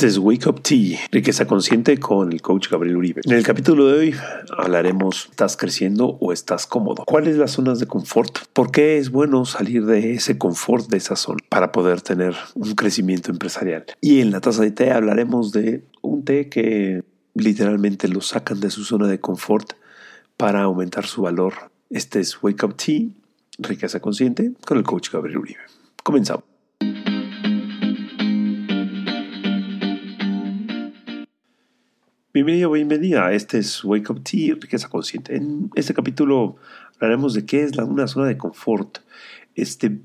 Este es Wake Up Tea, riqueza consciente con el coach Gabriel Uribe. En el capítulo de hoy hablaremos, ¿estás creciendo o estás cómodo? ¿Cuáles las zonas de confort? ¿Por qué es bueno salir de ese confort, de esa zona, para poder tener un crecimiento empresarial? Y en la taza de té hablaremos de un té que literalmente lo sacan de su zona de confort para aumentar su valor. Este es Wake Up Tea, riqueza consciente con el coach Gabriel Uribe. Comenzamos. Bienvenido, bienvenida. Este es Wake Up Tea, riqueza consciente. En este capítulo hablaremos de qué es una zona de confort. Este,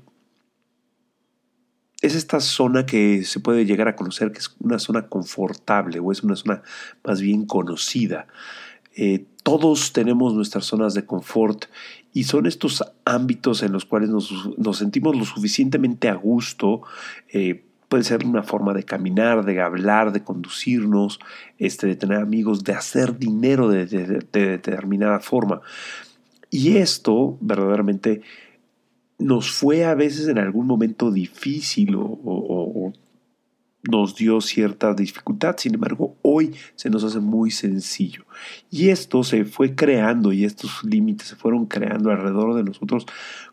es esta zona que se puede llegar a conocer que es una zona confortable o es una zona más bien conocida. Eh, todos tenemos nuestras zonas de confort y son estos ámbitos en los cuales nos, nos sentimos lo suficientemente a gusto eh, puede ser una forma de caminar, de hablar, de conducirnos, este, de tener amigos, de hacer dinero de, determinada forma. Y esto verdaderamente nos fue a veces en algún momento difícil o, nos dio cierta dificultad, sin embargo hoy se nos hace muy sencillo. Y esto se fue creando y estos límites se fueron creando alrededor de nosotros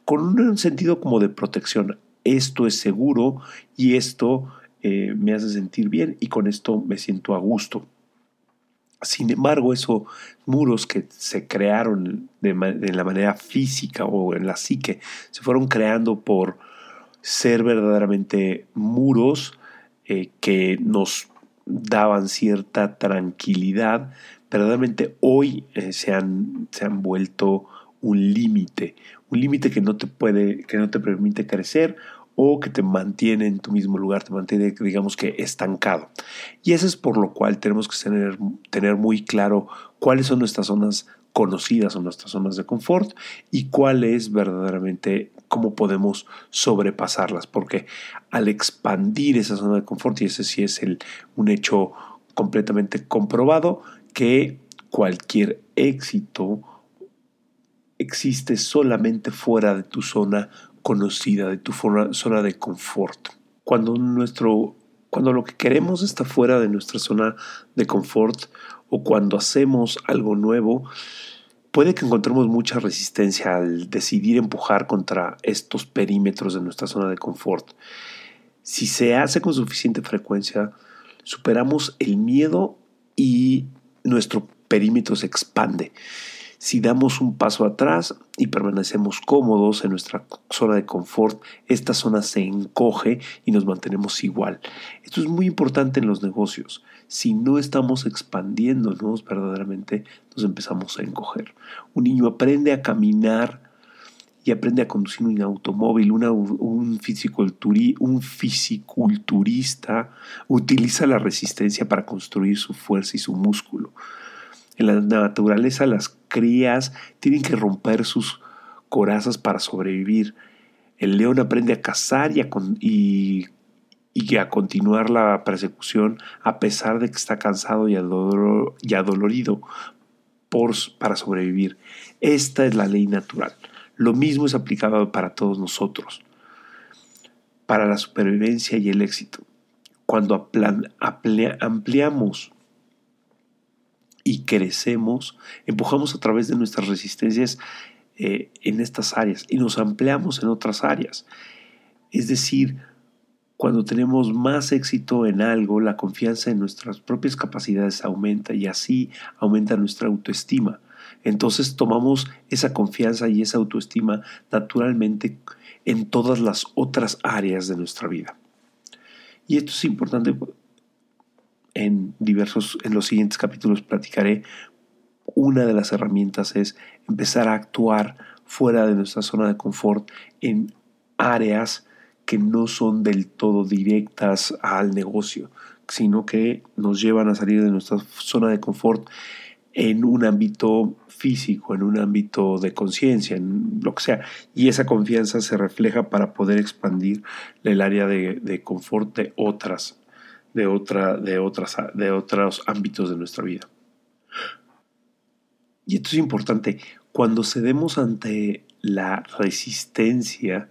con un sentido como de protección esto es seguro y esto eh, me hace sentir bien y con esto me siento a gusto. Sin embargo, esos muros que se crearon de, la manera física o en la psique, se fueron creando por ser verdaderamente muros eh, que nos daban cierta tranquilidad, verdaderamente hoy eh, se, han, se han vuelto un límite, un límite que no te puede, que no te permite crecer o que te mantiene en tu mismo lugar, te mantiene, digamos que, estancado. Y eso es por lo cual tenemos que tener, tener muy claro cuáles son nuestras zonas conocidas o nuestras zonas de confort y cuál es verdaderamente cómo podemos sobrepasarlas, porque al expandir esa zona de confort, y ese sí es el, un hecho completamente comprobado, que cualquier éxito existe solamente fuera de tu zona conocida, de tu zona de confort. Cuando, nuestro, cuando lo que queremos está fuera de nuestra zona de confort o cuando hacemos algo nuevo, puede que encontremos mucha resistencia al decidir empujar contra estos perímetros de nuestra zona de confort. Si se hace con suficiente frecuencia, superamos el miedo y nuestro perímetro se expande. Si damos un paso atrás y permanecemos cómodos en nuestra zona de confort, esta zona se encoge y nos mantenemos igual. Esto es muy importante en los negocios. Si no estamos expandiéndonos verdaderamente, nos empezamos a encoger. Un niño aprende a caminar y aprende a conducir un automóvil, un, un fisiculturista utiliza la resistencia para construir su fuerza y su músculo. En la naturaleza las crías tienen que romper sus corazas para sobrevivir. El león aprende a cazar y a, continuar la persecución a pesar de que está cansado y, adolorido por, para sobrevivir. Esta es la ley natural. Lo mismo es aplicado para todos nosotros, para la supervivencia y el éxito. Cuando ampliamos y crecemos, empujamos a través de nuestras resistencias eh, en estas áreas y nos ampliamos en otras áreas. Es decir, cuando tenemos más éxito en algo, la confianza en nuestras propias capacidades aumenta y así aumenta nuestra autoestima. Entonces tomamos esa confianza y esa autoestima naturalmente en todas las otras áreas de nuestra vida. Y esto es importante en diversos, en los siguientes capítulos platicaré, una de las herramientas es empezar a actuar fuera de nuestra zona de confort en áreas que no son del todo directas al negocio, sino que nos llevan a salir de nuestra zona de confort en un ámbito físico, en un ámbito de conciencia, en lo que sea. Y esa confianza se refleja para poder expandir el área de, confort de otras, de, otra, de, otras, de otros ámbitos de nuestra vida. Y esto es importante, cuando cedemos ante la resistencia,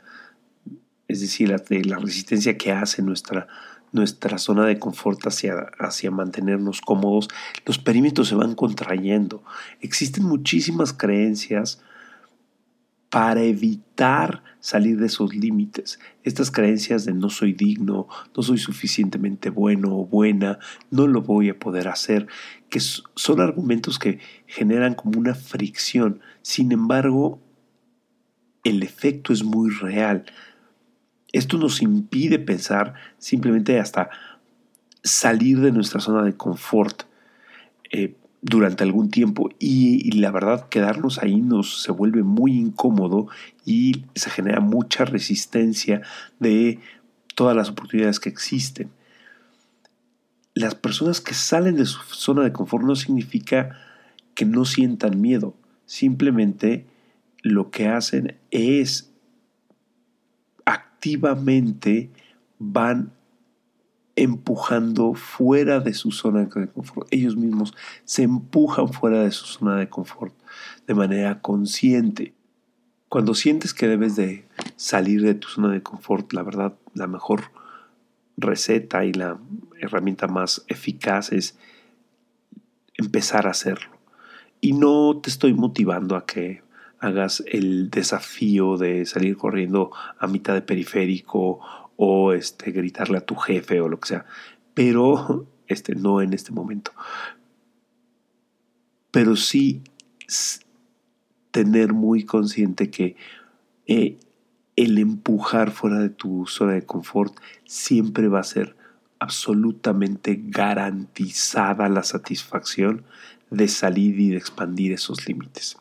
es decir, la, resistencia que hace nuestra nuestra zona de confort hacia, hacia mantenernos cómodos, los perímetros se van contrayendo. Existen muchísimas creencias para evitar salir de esos límites. Estas creencias de no soy digno, no soy suficientemente bueno o buena, no lo voy a poder hacer, que son argumentos que generan como una fricción. Sin embargo, el efecto es muy real. Esto nos impide pensar simplemente hasta salir de nuestra zona de confort eh, durante algún tiempo y, la verdad quedarnos ahí nos se vuelve muy incómodo y se genera mucha resistencia de todas las oportunidades que existen. Las personas que salen de su zona de confort no significa que no sientan miedo, simplemente lo que hacen es activamente van empujando fuera de su zona de confort. Ellos mismos se empujan fuera de su zona de confort de manera consciente. Cuando sientes que debes de salir de tu zona de confort, la verdad, la mejor receta y la herramienta más eficaz es empezar a hacerlo. Y no te estoy motivando a que hagas el desafío de salir corriendo a mitad de periférico o este, gritarle a tu jefe o lo que sea, pero este, no en este momento. Pero sí tener muy consciente que eh, el empujar fuera de tu zona de confort siempre va a ser absolutamente garantizada la satisfacción de salir y de expandir esos límites.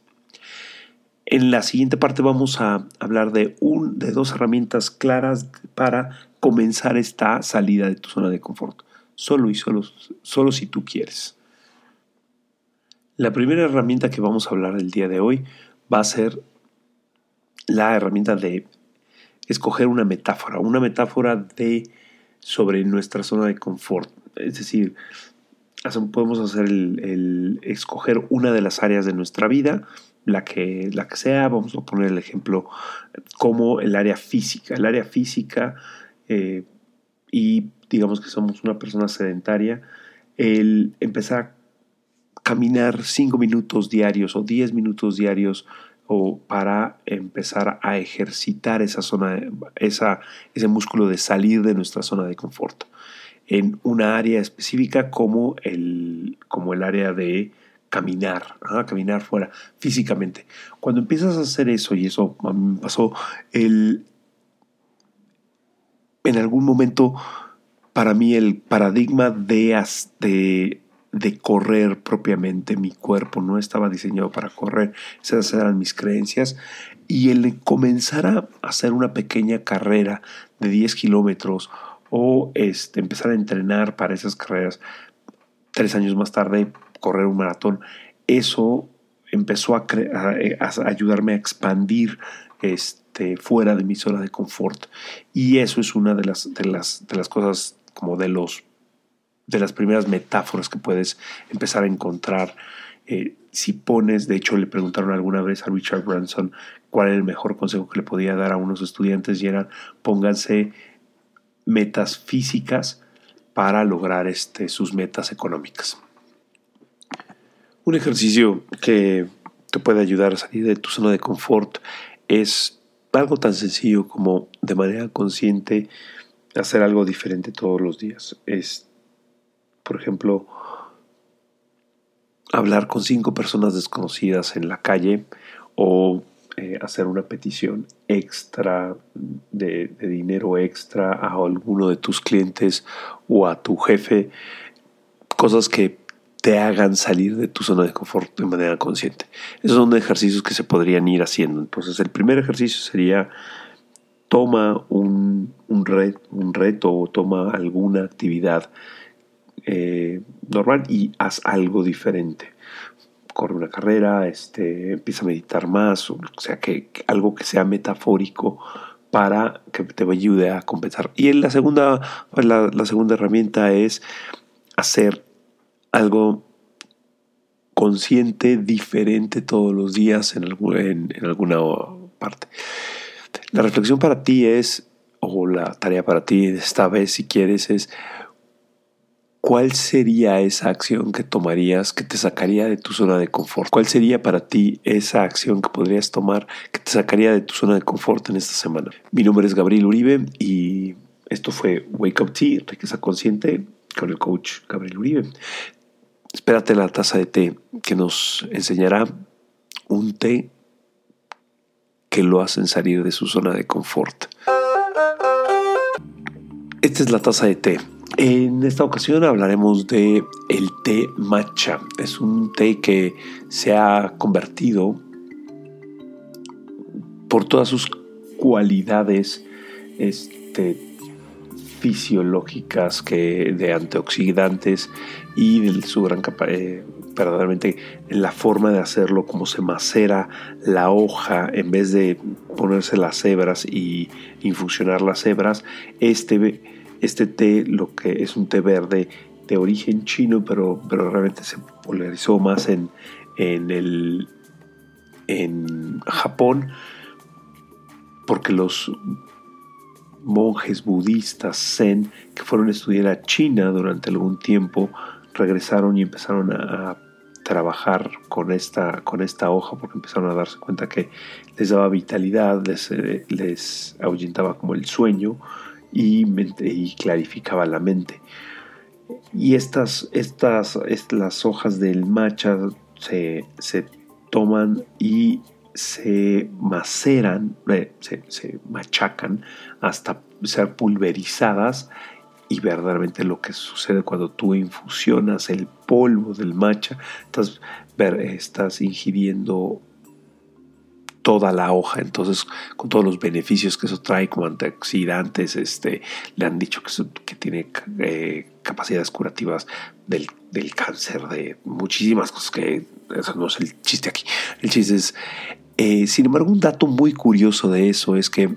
En la siguiente parte vamos a hablar de, un, de dos herramientas claras para comenzar esta salida de tu zona de confort, solo y solo, solo si tú quieres. La primera herramienta que vamos a hablar el día de hoy va a ser la herramienta de escoger una metáfora, una metáfora de sobre nuestra zona de confort. Es decir, podemos hacer el escoger una de las áreas de nuestra vida la que, la que sea, vamos a poner el ejemplo como el área física. El área física eh, y digamos que somos una persona sedentaria, el empezar a caminar 5 minutos diarios o 10 minutos diarios o para empezar a ejercitar esa zona, esa, ese músculo de salir de nuestra zona de confort en una área específica como el, como el área de caminar, caminar fuera físicamente. Cuando empiezas a hacer eso, y eso a mí me pasó, el, en algún momento para mí el paradigma de, de, de correr propiamente, mi cuerpo no estaba diseñado para correr, esas eran mis creencias, y el comenzar a hacer una pequeña carrera de 10 kilómetros o este, empezar a entrenar para esas carreras tres años más tarde correr un maratón, eso empezó a, ayudarme a expandir este, fuera de mi zona de confort. Y eso es una de las, de las, de las cosas como de los de las primeras metáforas que puedes empezar a encontrar. Eh, si pones, de hecho le preguntaron alguna vez a Richard Branson cuál era el mejor consejo que le podía dar a unos estudiantes y eran pónganse metas físicas para lograr este, sus metas económicas. Un ejercicio que te puede ayudar a salir de tu zona de confort es algo tan sencillo como de manera consciente hacer algo diferente todos los días. Es, por ejemplo, hablar con cinco personas desconocidas en la calle o eh, hacer una petición extra de, de, dinero extra a alguno de tus clientes o a tu jefe, cosas que te hagan salir de tu zona de confort de manera consciente. Esos son ejercicios que se podrían ir haciendo. Entonces, el primer ejercicio sería toma un, un, reto o toma alguna actividad eh, normal y haz algo diferente. Corre una carrera, este, empieza a meditar más, o sea, que, algo que sea metafórico para que te ayude a compensar. Y la segunda, la, segunda herramienta es hacer algo consciente, diferente todos los días en, en alguna parte. La reflexión para ti es, o la tarea para ti esta vez si quieres, es ¿cuál sería esa acción que tomarías que te sacaría de tu zona de confort? ¿Cuál sería para ti esa acción que podrías tomar que te sacaría de tu zona de confort en esta semana? Mi nombre es Gabriel Uribe y esto fue Wake Up Tea, riqueza consciente, con el coach Gabriel Uribe. Espérate la taza de té que nos enseñará un té que lo hacen salir de su zona de confort. Esta es la taza de té en esta ocasión hablaremos de el té matcha. Es un té que se ha convertido por todas sus cualidades este, fisiológicas que de antioxidantes y de su gran eh, verdaderamente la forma de hacerlo, como se macera la hoja en vez de ponerse las hebras y infusionar las hebras, este este té, lo que es un té verde de origen chino, pero, pero realmente se polarizó más en, en, el, en Japón, porque los monjes budistas zen que fueron a estudiar a China durante algún tiempo regresaron y empezaron a, trabajar con esta, con esta hoja porque empezaron a darse cuenta que les daba vitalidad, les, eh, les ahuyentaba como el sueño y, clarificaba la mente. Y estas, estas, hojas del matcha se, toman y se maceran, eh, se, se, machacan hasta ser pulverizadas y verdaderamente lo que sucede cuando tú infusionas el polvo del matcha, estás, estás ingiriendo toda la hoja, entonces con todos los beneficios que eso trae como antioxidantes, este, le han dicho que, que tiene eh, capacidades curativas del, cáncer, de muchísimas cosas que eso no es el chiste aquí. El chiste es, eh, sin embargo, un dato muy curioso de eso es que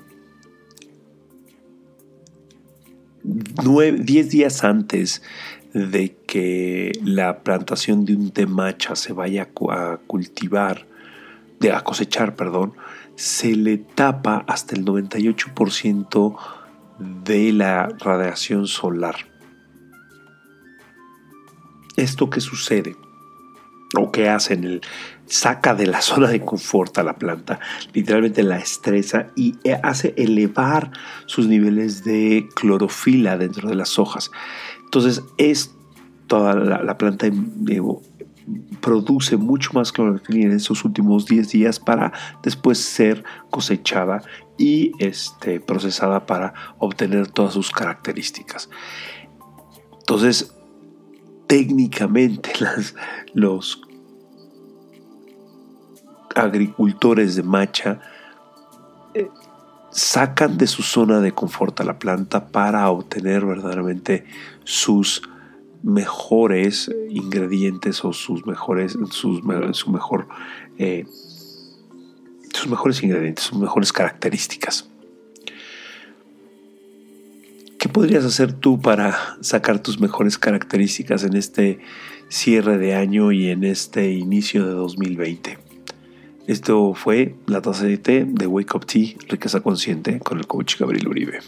10 días antes de que la plantación de un temacha se vaya a cultivar, de a cosechar, perdón, se le tapa hasta el 98% de la radiación solar. ¿Esto qué sucede? ¿O qué hace en el saca de la zona de confort a la planta, literalmente la estresa y hace elevar sus niveles de clorofila dentro de las hojas. Entonces es toda la, la planta produce mucho más clorofila en estos últimos 10 días para después ser cosechada y este, procesada para obtener todas sus características. Entonces, técnicamente los agricultores de macha eh, sacan de su zona de confort a la planta para obtener verdaderamente sus mejores ingredientes o sus mejores, sus, su mejor, eh, sus mejores ingredientes, sus mejores características. ¿Qué podrías hacer tú para sacar tus mejores características en este cierre de año y en este inicio de 2020? Esto fue la taza de té de Wake Up Tea, riqueza consciente, con el coach Gabriel Uribe.